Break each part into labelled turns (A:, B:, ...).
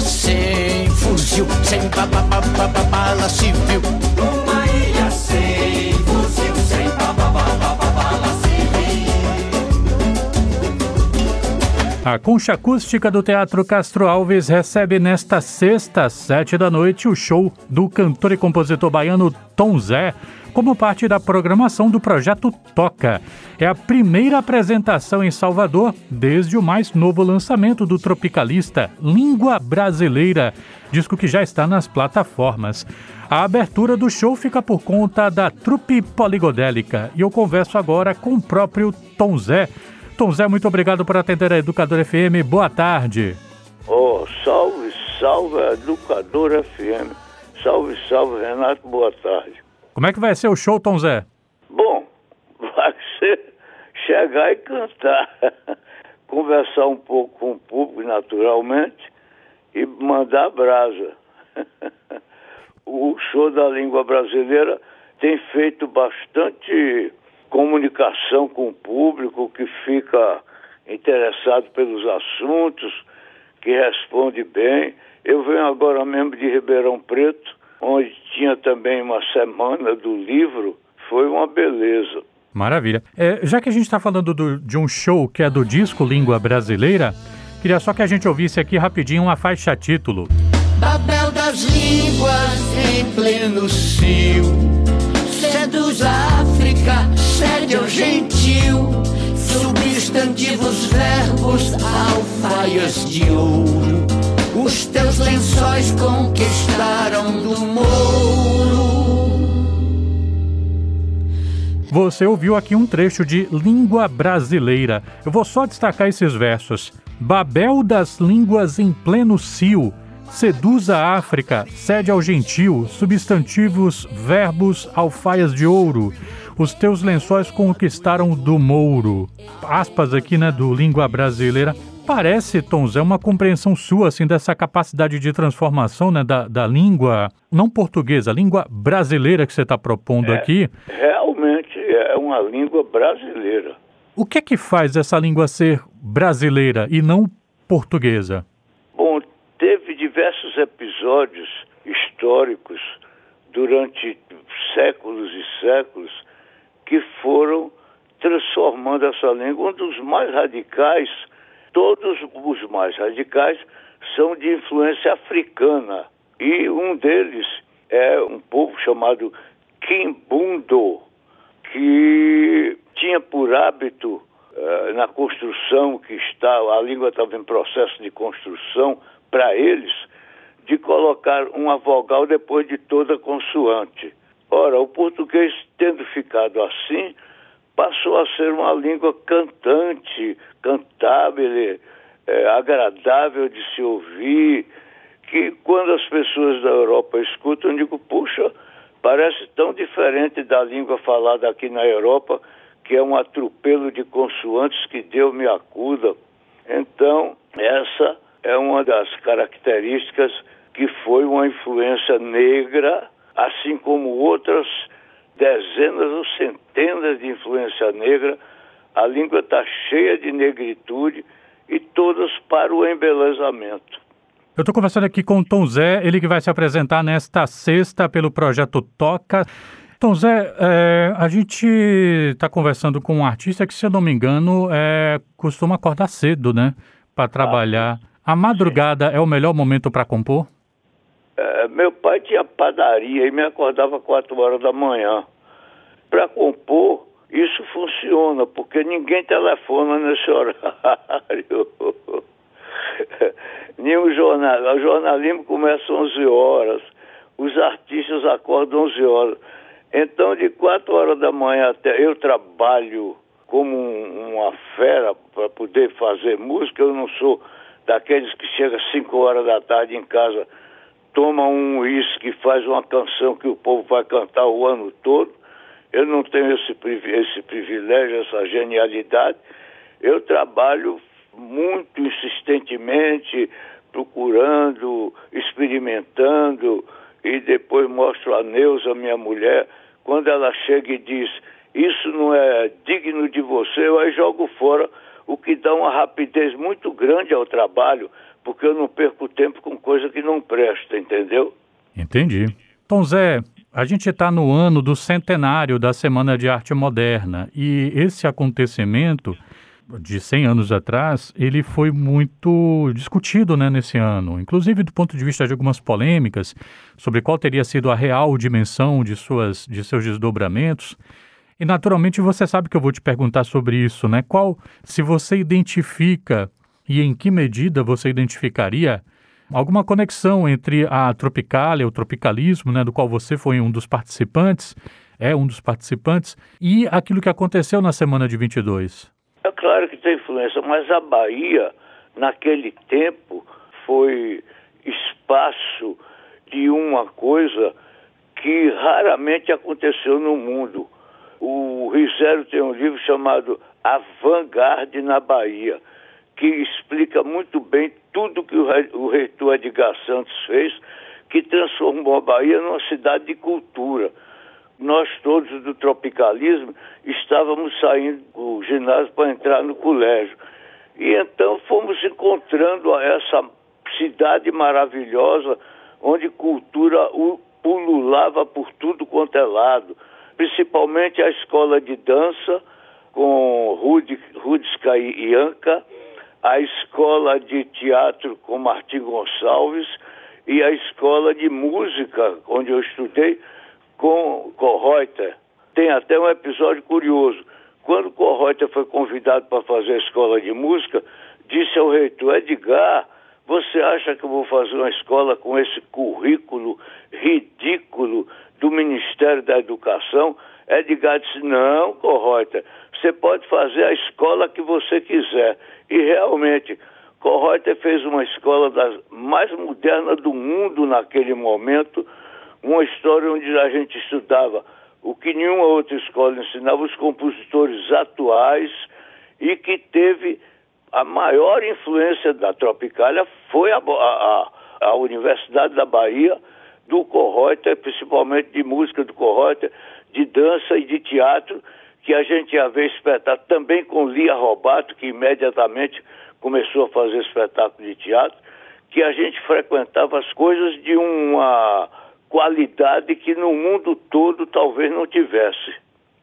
A: sem fuzil, sem ba ba ba ba ba bala civil.
B: A concha acústica do Teatro Castro Alves recebe nesta sexta, às sete da noite, o show do cantor e compositor baiano Tom Zé, como parte da programação do projeto Toca. É a primeira apresentação em Salvador desde o mais novo lançamento do tropicalista, Língua Brasileira, disco que já está nas plataformas. A abertura do show fica por conta da trupe poligodélica e eu converso agora com o próprio Tom Zé. Tom Zé, muito obrigado por atender a Educador FM. Boa tarde.
C: Oh, salve, salve, Educador FM. Salve, salve, Renato, boa tarde.
B: Como é que vai ser o show, Tom Zé?
C: Bom, vai ser chegar e cantar, conversar um pouco com o público, naturalmente, e mandar brasa. o show da língua brasileira tem feito bastante comunicação com o público que fica interessado pelos assuntos, que responde bem. Eu venho agora mesmo de Ribeirão Preto, onde tinha também uma semana do livro, foi uma beleza.
B: Maravilha. É, já que a gente está falando do- de um show que é do disco Língua Brasileira, queria só que a gente ouvisse aqui rapidinho uma faixa título.
A: Babel das línguas em pleno cio. A África, sede ao gentil. Substantivos, verbos, alfaias de ouro. Os teus lençóis conquistaram do Mouro.
B: Você ouviu aqui um trecho de Língua Brasileira. Eu vou só destacar esses versos. Babel das línguas em pleno cio. Seduz a África, cede ao gentil, substantivos, verbos, alfaias de ouro. Os teus lençóis conquistaram do mouro. Aspas aqui, né, do Língua Brasileira. Parece, Tom Zé, uma compreensão sua, assim, dessa capacidade de transformação, né, da, da língua, não portuguesa, a língua brasileira que você está propondo aqui.
C: Realmente é uma língua brasileira.
B: O que é que faz essa língua ser brasileira e não portuguesa?
C: Episódios históricos durante séculos e séculos que foram transformando essa língua. Um dos mais radicais, todos os mais radicais, são de influência africana. E um deles é um povo chamado Kimbundo, que tinha por hábito, eh, na construção que está, a língua estava em processo de construção, para eles, de colocar uma vogal depois de toda consoante. Ora, o português, tendo ficado assim, passou a ser uma língua cantante, cantável, eh, agradável de se ouvir, que quando as pessoas da Europa escutam, digo, puxa, parece tão diferente da língua falada aqui na Europa, que é um atropelo de consoantes que Deus me acuda. Então, essa é uma das características que foi uma influência negra, assim como outras dezenas ou centenas de influência negra. A língua está cheia de negritude e todas para o embelezamento.
B: Eu estou conversando aqui com o Tom Zé, ele que vai se apresentar nesta sexta pelo projeto Toca. Tom Zé, é, a gente está conversando com um artista que, se eu não me engano, é, costuma acordar cedo, né? Para trabalhar. A madrugada é o melhor momento para compor?
C: Meu pai tinha padaria e me acordava quatro horas da manhã. Para compor, isso funciona, porque ninguém telefona nesse horário. Nenhum jornal. O jornalismo começa às 11 horas. Os artistas acordam às 11 horas. Então, de 4 horas da manhã até. Eu trabalho como um- uma fera para poder fazer música. Eu não sou daqueles que chega às 5 horas da tarde em casa, toma um uísque e faz uma canção que o povo vai cantar o ano todo. Eu não tenho esse, esse privilégio, essa genialidade. Eu trabalho muito insistentemente, procurando, experimentando, e depois mostro a Neuza, minha mulher, quando ela chega e diz isso não é digno de você, eu aí jogo fora, o que dá uma rapidez muito grande ao trabalho, porque eu não perco tempo com coisa que não presta, entendeu?
B: Entendi. Tom Zé, a gente está no ano do centenário da Semana de Arte Moderna e esse acontecimento de 100 anos atrás, ele foi muito discutido né, nesse ano, inclusive do ponto de vista de algumas polêmicas sobre qual teria sido a real dimensão de, suas, de seus desdobramentos. E naturalmente você sabe que eu vou te perguntar sobre isso, né? Qual, se você identifica e em que medida você identificaria alguma conexão entre a Tropicália, o tropicalismo, né, do qual você foi um dos participantes, é um dos participantes, e aquilo que aconteceu na semana de 22?
C: É claro que tem influência, mas a Bahia, naquele tempo, foi espaço de uma coisa que raramente aconteceu no mundo. O Rizero tem um livro chamado Avant-Garde na Bahia, que explica muito bem tudo que o reitor Edgar Santos fez, que transformou a Bahia numa cidade de cultura nós todos do tropicalismo estávamos saindo do ginásio para entrar no colégio. E então fomos encontrando essa cidade maravilhosa, onde cultura pululava por tudo quanto é lado, principalmente a escola de dança com Rudi, Rudska e Ianca, a escola de teatro com Martim Gonçalves e a escola de música, onde eu estudei, com Correuter. Tem até um episódio curioso. Quando Correuter foi convidado para fazer a escola de música, disse ao reitor, Edgar, você acha que eu vou fazer uma escola com esse currículo ridículo do Ministério da Educação? Edgar disse, não, Correuter, você pode fazer a escola que você quiser. E realmente, Correuter fez uma escola das mais modernas do mundo naquele momento, uma história onde a gente estudava o que nenhuma outra escola ensinava, os compositores atuais, e que teve a maior influência da Tropicália foi a, a, a Universidade da Bahia, do Correuter, principalmente de música do Correuter, de dança e de teatro, que a gente ia ver espetáculo também com Lia Robato, que imediatamente começou a fazer espetáculo de teatro, que a gente frequentava as coisas de uma qualidade que no mundo todo talvez não tivesse.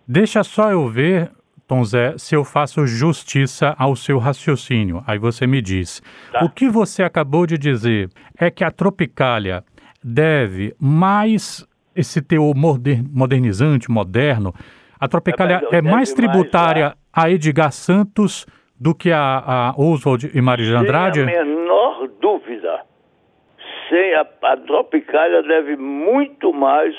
B: Deixa só eu ver, Tom Zé, se eu faço justiça ao seu raciocínio. Aí você me diz. Tá. O que você acabou de dizer é que a Tropicália deve mais esse teor modernizante, moderno. A Tropicália é, é mais tributária mais a... a Edgar Santos do que a, a Oswald e Maria de Andrade?
C: Sem a menor dúvida sem a, a Tropicália deve muito mais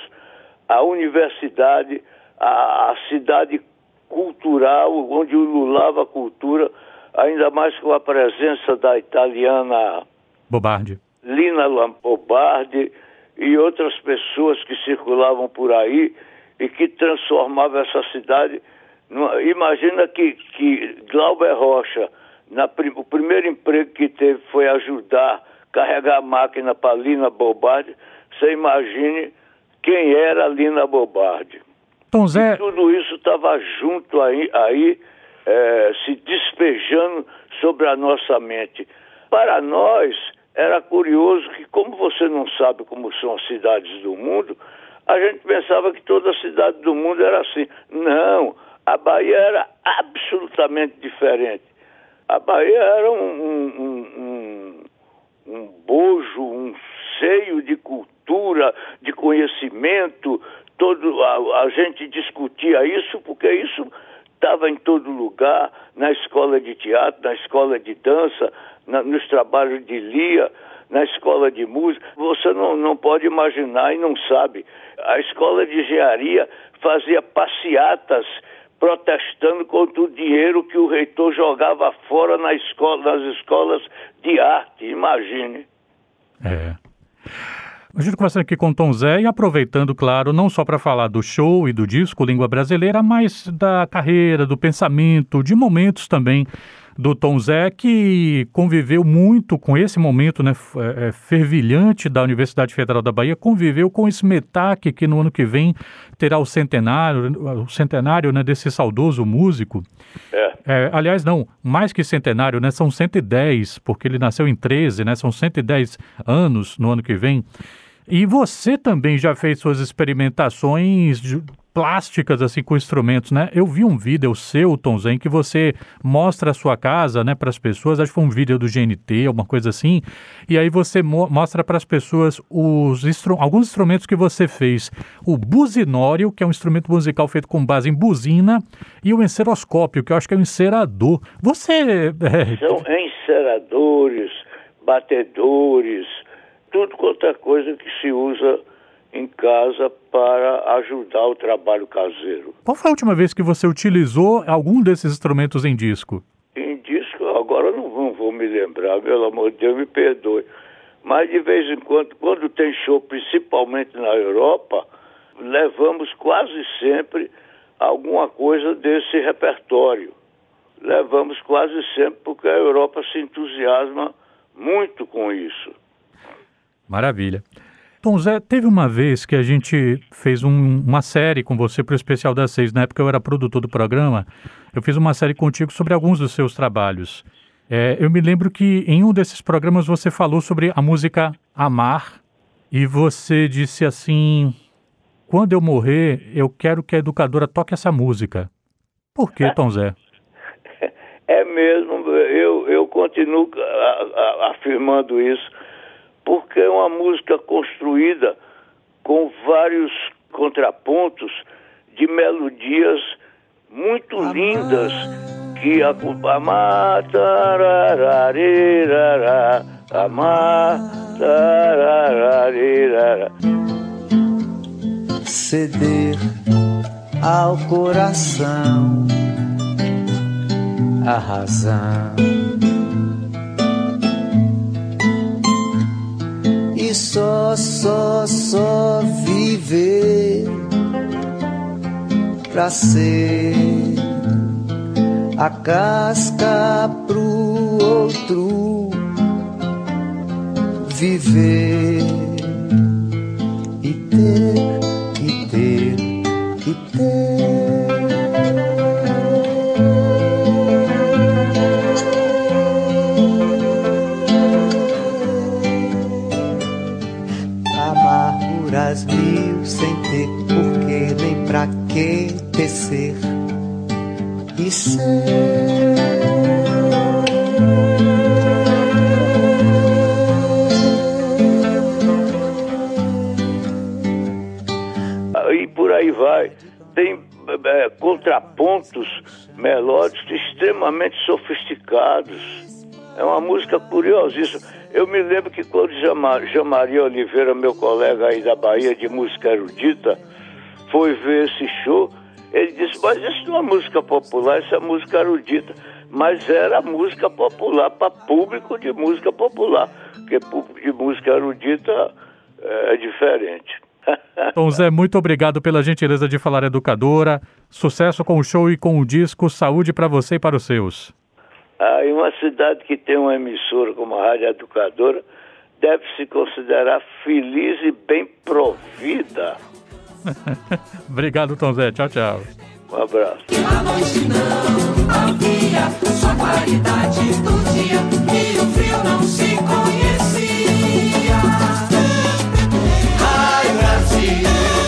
C: à universidade, à, à cidade cultural, onde ululava a cultura, ainda mais com a presença da italiana
B: Bobardi.
C: Lina Bobardi e outras pessoas que circulavam por aí e que transformavam essa cidade. Numa... Imagina que, que Glauber Rocha, na, o primeiro emprego que teve foi ajudar carregar a máquina para Lina Bobardi, você imagine quem era Lina Bobardi.
B: Tom Zé...
C: E tudo isso estava junto aí, aí é, se despejando sobre a nossa mente. Para nós, era curioso que, como você não sabe como são as cidades do mundo, a gente pensava que toda cidade do mundo era assim. Não, a Bahia era absolutamente diferente. A Bahia era um, um, um, um bojo, um seio de cultura, de conhecimento, todo a, a gente discutia isso porque isso estava em todo lugar, na escola de teatro, na escola de dança, na, nos trabalhos de Lia, na escola de música. Você não, não pode imaginar e não sabe. A escola de engenharia fazia passeatas protestando contra o dinheiro que o reitor jogava fora na escola, nas escolas de arte, imagine.
B: É. A gente conversando aqui com Tom Zé e aproveitando, claro, não só para falar do show e do disco Língua Brasileira, mas da carreira, do pensamento, de momentos também do Tom Zé, que conviveu muito com esse momento né, é, fervilhante da Universidade Federal da Bahia, conviveu com esse METAC, que no ano que vem terá o centenário, o centenário né, desse saudoso músico.
C: É.
B: É, aliás, não, mais que centenário, né, são 110, porque ele nasceu em 13, né, são 110 anos no ano que vem. E você também já fez suas experimentações plásticas assim com instrumentos, né? Eu vi um vídeo seu, Tonzé, em que você mostra a sua casa, né, para as pessoas. Acho que foi um vídeo do GNT, alguma coisa assim. E aí você mo mostra para as pessoas os instru alguns instrumentos que você fez. O buzinório, que é um instrumento musical feito com base em buzina, e o enceroscópio, que eu acho que é um encerador. Você é...
C: são enceradores, batedores, tudo quanto é coisa que se usa em casa para ajudar o trabalho caseiro.
B: Qual foi a última vez que você utilizou algum desses instrumentos em disco?
C: Em disco, agora não vou, vou me lembrar, pelo amor de Deus, me perdoe. Mas de vez em quando, quando tem show, principalmente na Europa, levamos quase sempre alguma coisa desse repertório. Levamos quase sempre porque a Europa se entusiasma muito com isso.
B: Maravilha. Tom Zé, teve uma vez que a gente fez um, uma série com você para o Especial das Seis. Na época eu era produtor do programa. Eu fiz uma série contigo sobre alguns dos seus trabalhos. É, eu me lembro que em um desses programas você falou sobre a música Amar e você disse assim: quando eu morrer, eu quero que a educadora toque essa música. Por que, Tom Zé?
C: É mesmo, eu, eu continuo afirmando isso porque é uma música construída com vários contrapontos de melodias muito lindas que a amar tararararara.
D: ceder ao coração a razão só, só, só viver pra ser a casca pro outro viver e ter, e ter, e ter. Que tecer e ser.
C: E por aí vai. Tem é, contrapontos melódicos extremamente sofisticados. É uma música curiosíssima. Eu me lembro que quando Jean Oliveira, meu colega aí da Bahia de música erudita, foi ver esse show, ele disse, mas isso não é música popular, isso é música erudita. Mas era música popular para público de música popular, porque público de música erudita é, é diferente.
B: Tom Zé, muito obrigado pela gentileza de falar educadora. Sucesso com o show e com o disco. Saúde para você e para os seus.
C: Ah, em uma cidade que tem uma emissora como a Rádio Educadora, deve se considerar feliz e bem provida.
B: Obrigado, Tom Zé. Tchau, tchau.
C: Um abraço.
E: A noite não havia só qualidade do dia e o frio não se conhecia. Ai, Brasil.